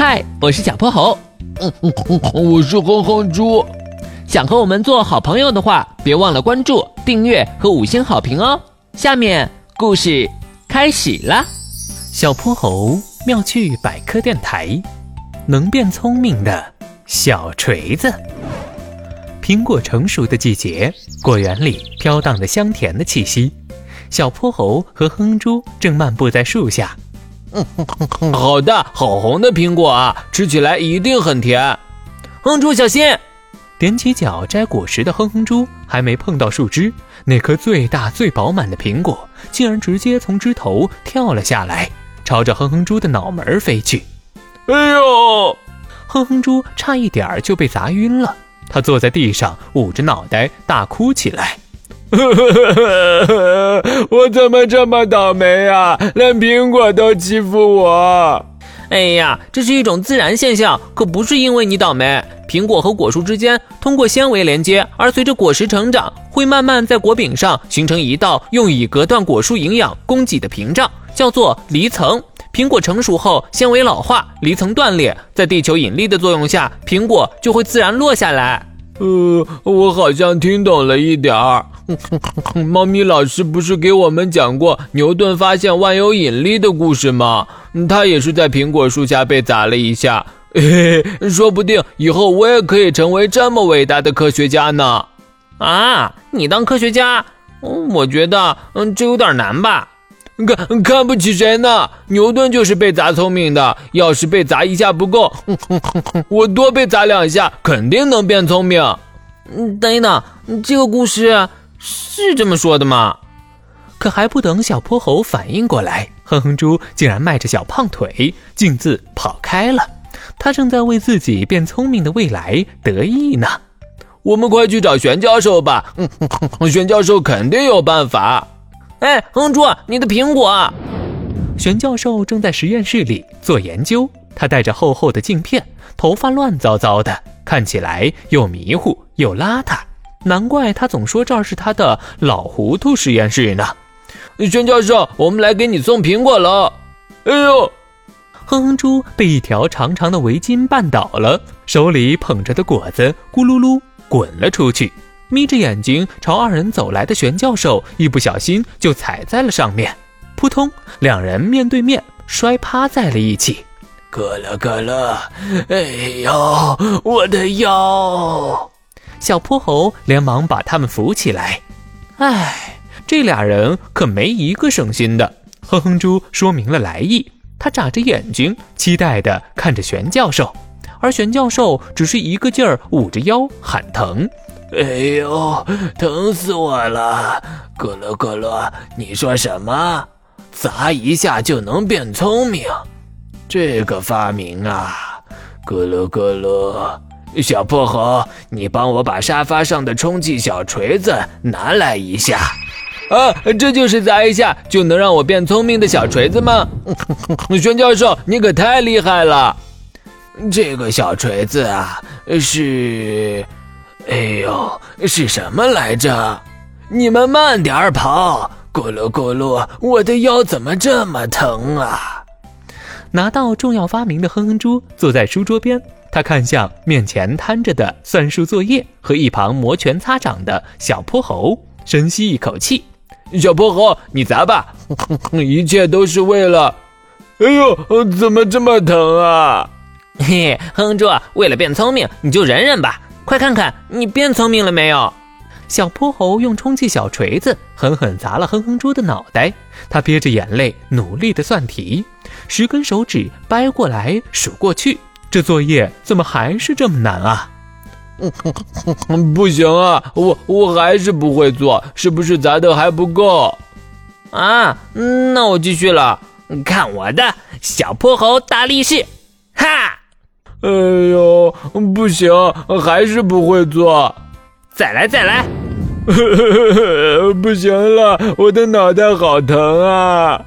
嗨，我是小泼猴。嗯嗯嗯，我是哼哼猪。想和我们做好朋友的话，别忘了关注、订阅和五星好评哦。下面故事开始了。小泼猴妙趣百科电台，能变聪明的小锤子。苹果成熟的季节，果园里飘荡着香甜的气息。小泼猴和哼猪正漫步在树下。嗯，好大好红的苹果啊，吃起来一定很甜。哼猪小心！踮起脚摘果实的哼哼猪还没碰到树枝，那颗最大最饱满的苹果竟然直接从枝头跳了下来，朝着哼哼猪的脑门飞去。哎呦！哼哼猪差一点就被砸晕了，他坐在地上捂着脑袋大哭起来。我怎么这么倒霉啊！连苹果都欺负我。哎呀，这是一种自然现象，可不是因为你倒霉。苹果和果树之间通过纤维连接，而随着果实成长，会慢慢在果柄上形成一道用以隔断果树营养供给的屏障，叫做离层。苹果成熟后，纤维老化，离层断裂，在地球引力的作用下，苹果就会自然落下来。呃，我好像听懂了一点儿。猫咪老师不是给我们讲过牛顿发现万有引力的故事吗？他也是在苹果树下被砸了一下。嘿嘿，说不定以后我也可以成为这么伟大的科学家呢！啊，你当科学家？我觉得，嗯，这有点难吧？看看不起谁呢？牛顿就是被砸聪明的。要是被砸一下不够，我多被砸两下，肯定能变聪明。嗯，等一等，这个故事是这么说的吗？可还不等小泼猴反应过来，哼哼猪竟然迈着小胖腿径自跑开了。他正在为自己变聪明的未来得意呢。我们快去找玄教授吧，玄教授肯定有办法。哎，哼猪，你的苹果！玄教授正在实验室里做研究，他戴着厚厚的镜片，头发乱糟糟的，看起来又迷糊又邋遢。难怪他总说这儿是他的老糊涂实验室呢。玄教授，我们来给你送苹果了。哎呦！哼哼猪被一条长长的围巾绊倒了，手里捧着的果子咕噜噜滚了出去。眯着眼睛朝二人走来的玄教授一不小心就踩在了上面，扑通，两人面对面摔趴在了一起。咯了咯了，哎呦，我的腰！小泼猴连忙把他们扶起来。唉，这俩人可没一个省心的。哼哼猪说明了来意。他眨着眼睛，期待地看着玄教授，而玄教授只是一个劲儿捂着腰喊疼。哎呦，疼死我了！咕噜咕噜，你说什么？砸一下就能变聪明？这个发明啊！咕噜咕噜，小破猴，你帮我把沙发上的充气小锤子拿来一下。啊，这就是砸一下就能让我变聪明的小锤子吗？玄教授，你可太厉害了！这个小锤子啊，是，哎呦，是什么来着？你们慢点跑！咕噜咕噜，我的腰怎么这么疼啊？拿到重要发明的哼哼猪坐在书桌边，他看向面前摊着的算术作业和一旁摩拳擦掌的小泼猴，深吸一口气。小泼猴，你砸吧！一切都是为了……哎呦，怎么这么疼啊？嘿，哼猪，为了变聪明，你就忍忍吧。快看看你变聪明了没有？小泼猴用充气小锤子狠狠砸了哼哼猪的脑袋，他憋着眼泪努力的算题，十根手指掰过来数过去，这作业怎么还是这么难啊？不行啊，我我还是不会做，是不是砸的还不够？啊，那我继续了，看我的小泼猴大力士，哈！哎呦，不行，还是不会做，再来再来，不行了，我的脑袋好疼啊！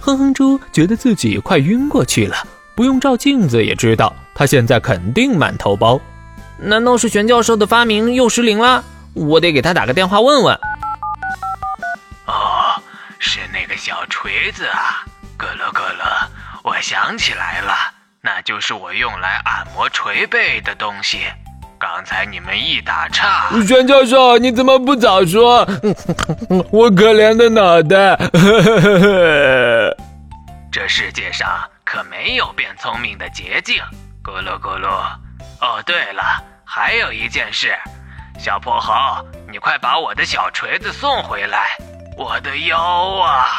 哼哼猪觉得自己快晕过去了，不用照镜子也知道，他现在肯定满头包。难道是玄教授的发明又失灵了？我得给他打个电话问问。哦，是那个小锤子啊！咯咯咯咯，我想起来了，那就是我用来按摩捶背的东西。刚才你们一打岔，玄教授，你怎么不早说？我可怜的脑袋。这世界上可没有变聪明的捷径。咕噜咕噜。哦，对了，还有一件事，小破猴，你快把我的小锤子送回来，我的腰啊！